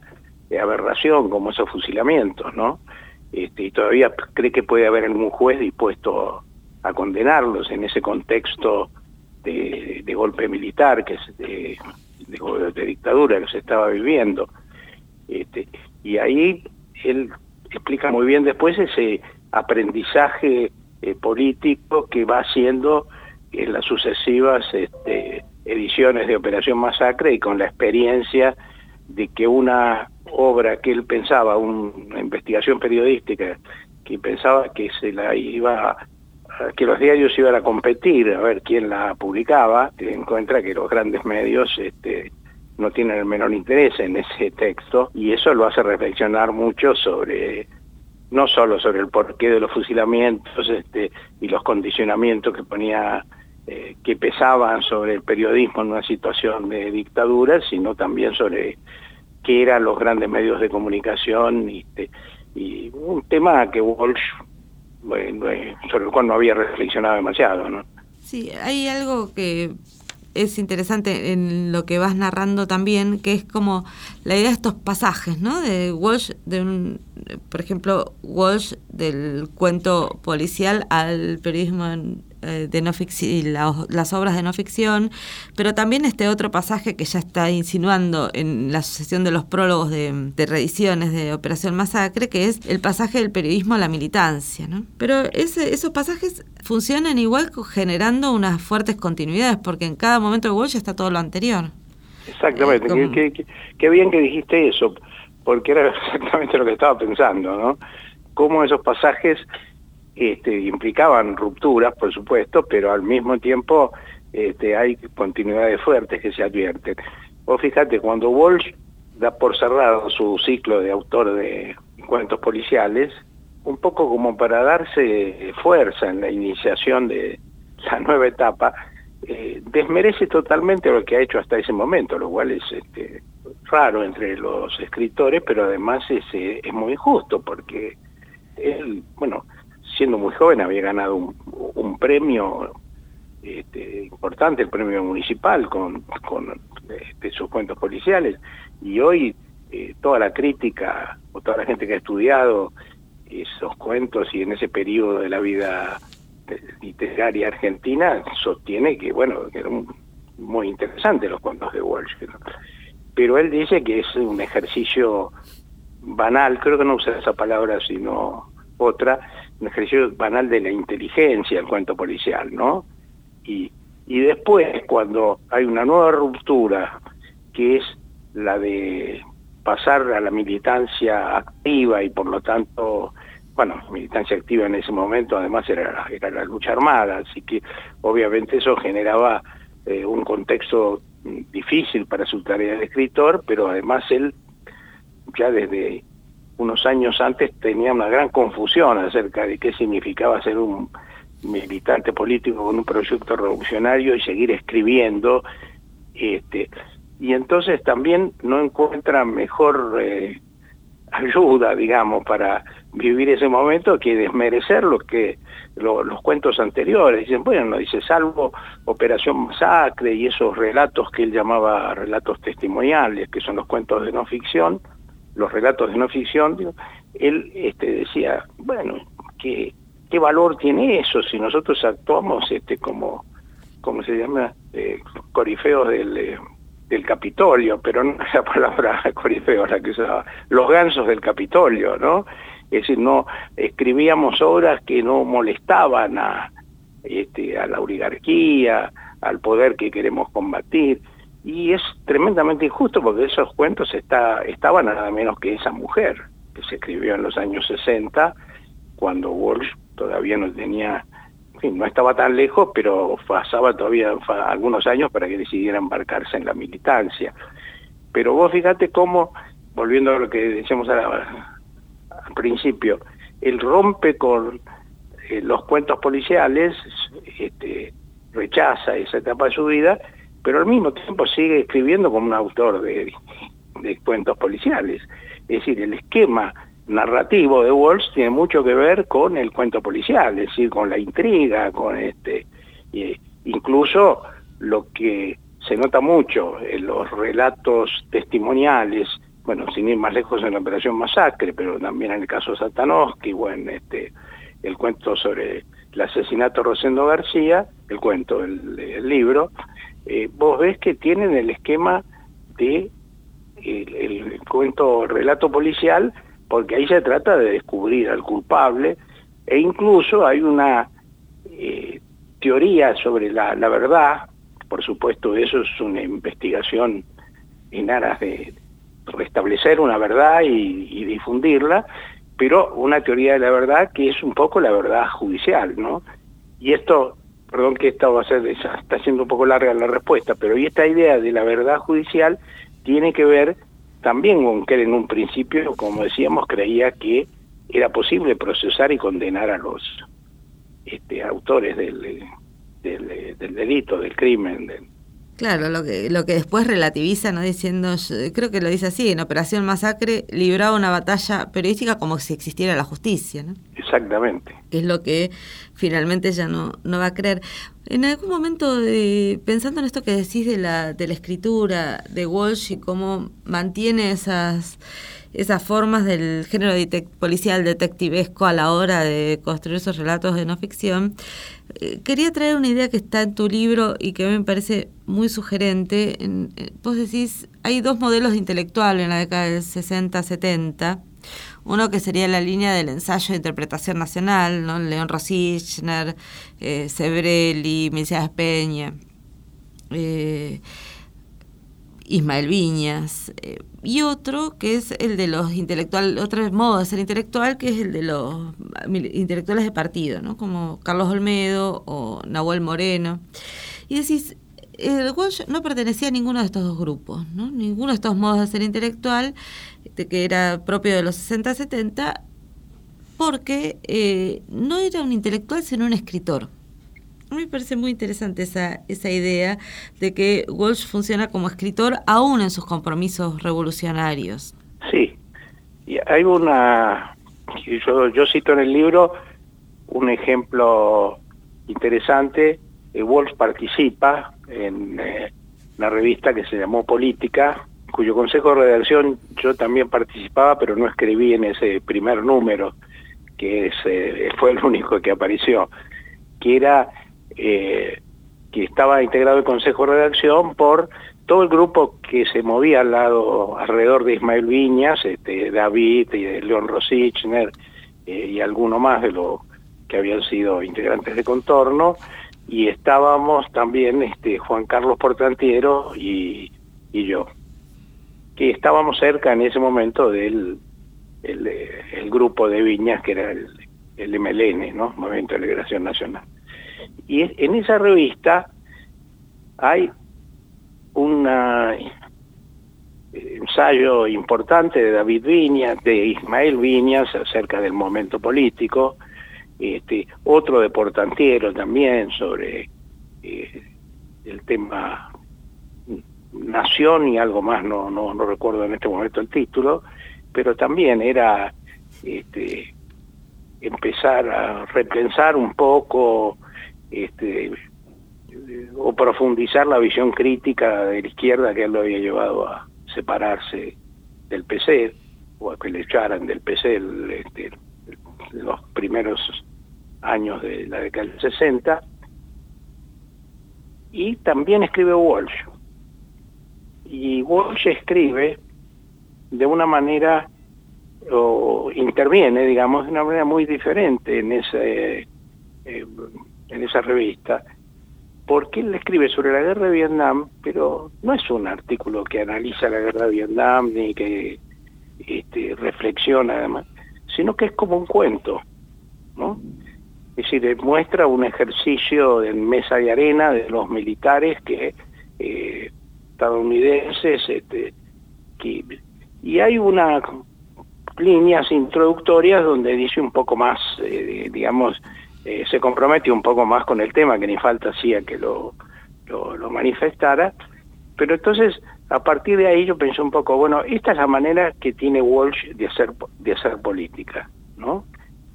H: eh, aberración como esos fusilamientos, ¿no? Este, y todavía cree que puede haber algún juez dispuesto a condenarlos en ese contexto de, golpe militar, que de, dictadura que se estaba viviendo. Este, y ahí él explica muy bien después ese aprendizaje eh, político que va haciendo en las sucesivas este, ediciones de Operación Masacre y con la experiencia de que una obra que él pensaba, una investigación periodística que pensaba que se la iba que los diarios iban a competir a ver quién la publicaba, encuentra que los grandes medios este, no tienen el menor interés en ese texto y eso lo hace reflexionar mucho sobre no solo sobre el porqué de los fusilamientos este, y los condicionamientos que ponía eh, que pesaban sobre el periodismo en una situación de dictadura, sino también sobre qué eran los grandes medios de comunicación este, y un tema que Walsh, sobre el cual no había reflexionado demasiado, ¿no?
C: Sí, hay algo que es interesante en lo que vas narrando también, que es como la idea de estos pasajes, ¿no? De Walsh, de un, por ejemplo, Walsh del cuento policial al periodismo eh, de no ficción, las obras de no ficción, pero también este otro pasaje que ya está insinuando en la sucesión de los prólogos de, reediciones de Operación Masacre, que es el pasaje del periodismo a la militancia. ¿no? Pero esos pasajes funcionan igual generando unas fuertes continuidades, porque en cada momento de Walsh está todo lo anterior.
H: Exactamente, qué bien que dijiste eso, porque era [laughs] exactamente lo que estaba pensando, ¿no? Cómo esos pasajes este, implicaban rupturas, por supuesto, pero al mismo tiempo este, hay continuidades fuertes que se advierten. Vos fíjate, cuando Walsh da por cerrado su ciclo de autor de cuentos policiales, un poco como para darse fuerza en la iniciación de la nueva etapa, eh, desmerece totalmente lo que ha hecho hasta ese momento, lo cual es este, raro entre los escritores, pero además es, eh, es muy injusto, porque él, bueno, siendo muy joven había ganado un, premio este, importante, el premio municipal con, este, sus cuentos policiales, y hoy eh, toda la crítica o toda la gente que ha estudiado esos cuentos y en ese periodo de la vida literaria argentina sostiene que, bueno, que eran muy interesantes los cuentos de Walsh. Pero él dice que es un ejercicio banal, creo que no usa esa palabra, sino otra, un ejercicio banal de la inteligencia, el cuento policial, ¿no? Y, y después, cuando hay una nueva ruptura, que es la de pasar a la militancia activa y por lo tanto, bueno, militancia activa en ese momento además era, era la lucha armada, así que obviamente eso generaba eh, un contexto difícil para su tarea de escritor, pero además él ya desde unos años antes tenía una gran confusión acerca de qué significaba ser un militante político con un proyecto revolucionario y seguir escribiendo. Este, y entonces también no encuentra mejor eh, ayuda, digamos, para vivir ese momento que desmerecer lo que los cuentos anteriores. Dicen, bueno, no dice, salvo Operación Masacre y esos relatos que él llamaba relatos testimoniales, que son los cuentos de no ficción, los relatos de no ficción, él este, decía, bueno, ¿qué, ¿qué valor tiene eso si nosotros actuamos este, como, como se llama, eh, corifeos del, eh, del Capitolio, pero no es la palabra [laughs] corifeo la que usaba, los gansos del Capitolio, ¿no? Es decir, no escribíamos obras que no molestaban a, este, a la oligarquía, al poder que queremos combatir, y es tremendamente injusto porque esos cuentos está, estaban nada menos que esa mujer, que se escribió en los años 60, cuando Walsh todavía no tenía, no estaba tan lejos, pero pasaba todavía algunos años para que decidiera embarcarse en la militancia. Pero vos fíjate cómo, volviendo a lo que decíamos al principio, él rompe con eh, los cuentos policiales, este, rechaza esa etapa de su vida, pero al mismo tiempo sigue escribiendo como un autor de, cuentos policiales. Es decir, el esquema narrativo de Walsh tiene mucho que ver con el cuento policial, es decir, con la intriga, con este, incluso lo que se nota mucho en los relatos testimoniales, bueno, sin ir más lejos en la Operación Masacre, pero también en el caso Satanowski o en este, el cuento sobre el asesinato de Rosendo García, el cuento, el libro, eh, vos ves que tienen el esquema de el, cuento relato policial, porque ahí se trata de descubrir al culpable, e incluso hay una eh, teoría sobre la, verdad, por supuesto eso es una investigación en aras de restablecer una verdad y, difundirla, pero una teoría de la verdad que es un poco la verdad judicial, ¿no? Y esto perdón que esta va a ser, está siendo un poco larga la respuesta, pero y esta idea de la verdad judicial tiene que ver también con que en un principio, como decíamos, creía que era posible procesar y condenar a los este, autores del, del, delito, del crimen,
C: Claro, lo que, lo que después relativiza, ¿no? Diciendo, creo que lo dice así, en Operación Masacre libraba una batalla periodística como si existiera la justicia, ¿no?
H: Exactamente.
C: Que es lo que finalmente ella no, no va a creer. En algún momento, de, pensando en esto que decís de la, de la escritura de Walsh y cómo mantiene esas esas formas del género policial detectivesco a la hora de construir esos relatos de no ficción, eh, quería traer una idea que está en tu libro y que me parece muy sugerente. En, eh, vos decís, hay dos modelos de intelectual en la década del 60-70. Uno que sería la línea del ensayo de interpretación nacional, ¿no? León Rosichner, eh, Sebrelli, Peña. Eh, Ismael Viñas, eh, y otro que es el de los intelectuales, otro modo de ser intelectual, que es el de los intelectuales de partido, ¿no? como Carlos Olmedo o Nahuel Moreno. Y decís, el Walsh no pertenecía a ninguno de estos dos grupos, ¿no? ninguno de estos modos de ser intelectual, de que era propio de los 60-70, porque eh, no era un intelectual, sino un escritor. Me parece muy interesante esa, esa idea de que Walsh funciona como escritor aún en sus compromisos revolucionarios.
H: Sí, y hay una, yo, yo cito en el libro un ejemplo interesante, eh, Walsh participa en eh, una revista que se llamó Política, cuyo consejo de redacción yo también participaba, pero no escribí en ese primer número, que es, eh, fue el único que apareció, que era eh, que estaba integrado el Consejo de Redacción por todo el grupo que se movía al lado, alrededor de Ismael Viñas, este, David y de León Rosichner eh, y alguno más de los que habían sido integrantes de Contorno, y estábamos también este, Juan Carlos Portantiero y, y yo, que estábamos cerca en ese momento del el, el grupo de Viñas, que era el, el MLN, ¿no? Movimiento de Liberación Nacional. Y en esa revista hay un eh, ensayo importante de David Viñas, de Ismael Viñas acerca del momento político, este, otro de Portantiero también sobre eh, el tema nación y algo más, no, no, no recuerdo en este momento el título, pero también era este, empezar a repensar un poco este, o profundizar la visión crítica de la izquierda que él lo había llevado a separarse del PC o a que le echaran del PC este, los primeros años de la década del 60 y también escribe Walsh. Y Walsh escribe de una manera o interviene digamos de una manera muy diferente en ese eh, en esa revista, porque él escribe sobre la guerra de Vietnam, pero no es un artículo que analiza la guerra de Vietnam ni que este, reflexiona además, sino que es como un cuento, ¿no? Es decir, muestra un ejercicio de mesa de arena de los militares que eh, estadounidenses, este, que, y hay unas líneas introductorias donde dice un poco más, eh, digamos, eh, se compromete un poco más con el tema, que ni falta hacía que lo, lo, manifestara, pero entonces a partir de ahí yo pensé un poco, bueno, esta es la manera que tiene Walsh de hacer, de hacer política, ¿no?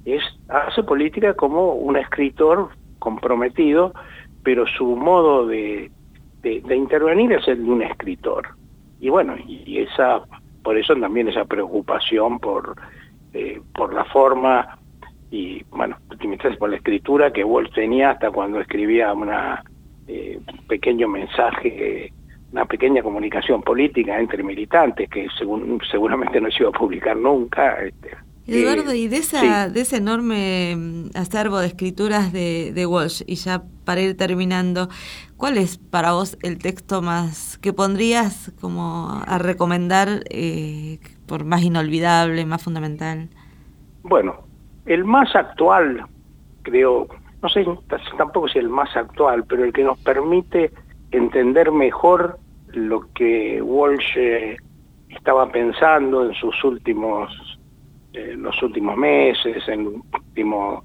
H: Es, hace política como un escritor comprometido, pero su modo de, de, intervenir es el de un escritor. Y bueno, y, esa, por eso también esa preocupación por, eh, por la forma y bueno, por la escritura que Wolf tenía hasta cuando escribía una eh, pequeño mensaje, una pequeña comunicación política entre militantes que según, seguramente no se iba a publicar nunca. Este,
C: Eduardo, y de, esa, de ese enorme mm, acervo de escrituras de, de Walsh, y ya para ir terminando, ¿cuál es para vos el texto más que pondrías como a recomendar eh, por más inolvidable, más fundamental?
H: Bueno, el más actual, creo, no sé tampoco si el más actual, pero el que nos permite entender mejor lo que Walsh eh, estaba pensando en sus últimos eh, los últimos meses, en último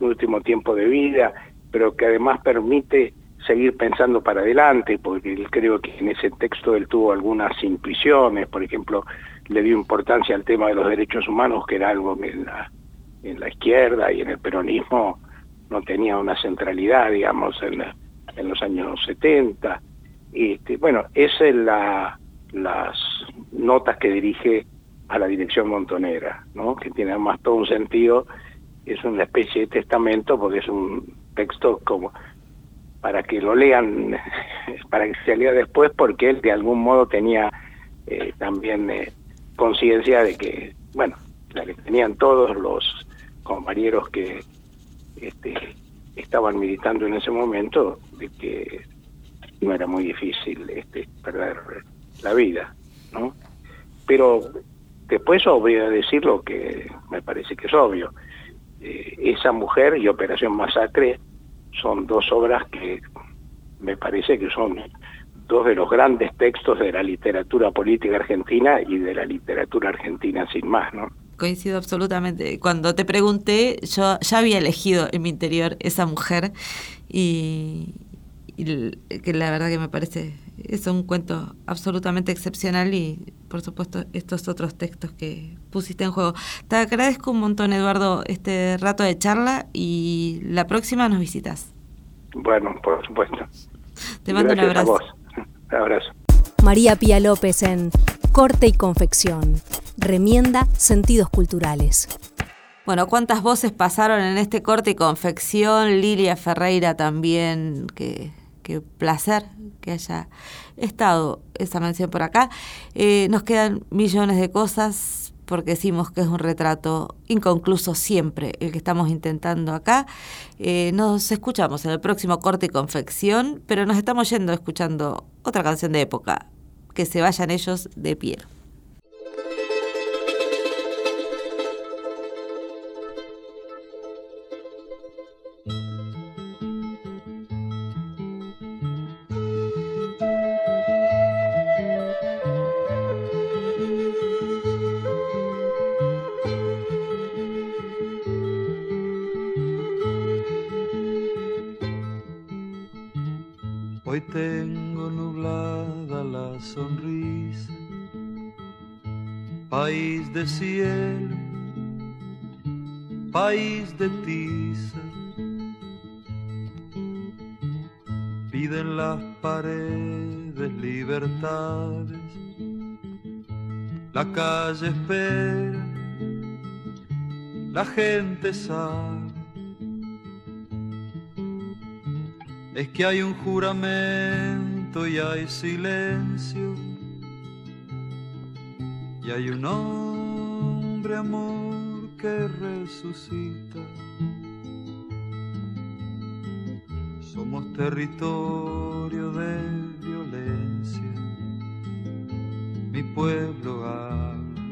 H: último tiempo de vida, pero que además permite seguir pensando para adelante, porque creo que en ese texto él tuvo algunas intuiciones, por ejemplo, le dio importancia al tema de los derechos humanos, que era algo que la, en la izquierda y en el peronismo no tenía una centralidad, digamos, en, en los años 70. Este, bueno, esa es la, las notas que dirige a la dirección montonera, ¿no? que tiene más todo un sentido, es una especie de testamento porque es un texto como para que lo lean, [laughs] para que se lea después, porque él de algún modo tenía eh, también eh, conciencia de que, bueno, la que tenían todos los compañeros que este, estaban militando en ese momento, de que no era muy difícil este, perder la vida, ¿no? Pero después voy a decir lo que me parece que es obvio. Eh, esa mujer y Operación Masacre son dos obras que me parece que son dos de los grandes textos de la literatura política argentina y de la literatura argentina sin más, ¿no?
C: Coincido absolutamente. Cuando te pregunté, yo ya había elegido en mi interior esa mujer y, que la verdad que me parece es un cuento absolutamente excepcional y por supuesto estos otros textos que pusiste en juego. Te agradezco un montón Eduardo este rato de charla y la próxima nos visitas.
H: Bueno, por supuesto.
C: Te mando un abrazo.
H: Un [laughs] abrazo.
A: María Pía López en Corte y Confección. Remienda sentidos culturales.
C: Bueno, ¿cuántas voces pasaron en este corte y confección? Lilia Ferreira también, qué placer que haya estado esa mención por acá. Eh, nos quedan millones de cosas porque decimos que es un retrato inconcluso siempre el que estamos intentando acá. Eh, nos escuchamos en el próximo corte y confección, pero nos estamos yendo escuchando otra canción de época. Que se vayan ellos de pie.
I: Cielo, país de tiza. Piden las paredes libertades, la calle espera, la gente sabe. Es que hay un juramento y hay silencio y hay un hombre amor que resucita. Somos territorio de violencia, mi pueblo habla,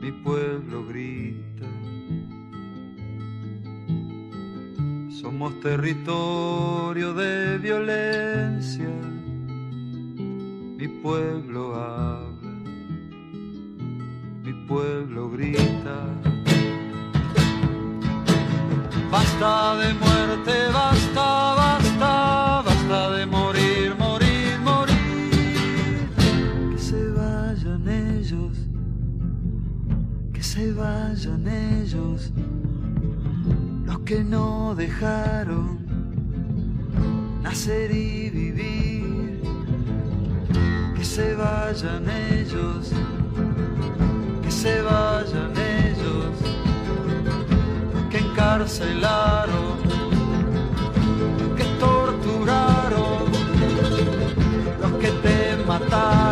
I: mi pueblo grita. Somos territorio de violencia, mi pueblo dejaron nacer y vivir. Que se vayan ellos se vayan ellos que encarcelaron, que torturaron, los que te mataron,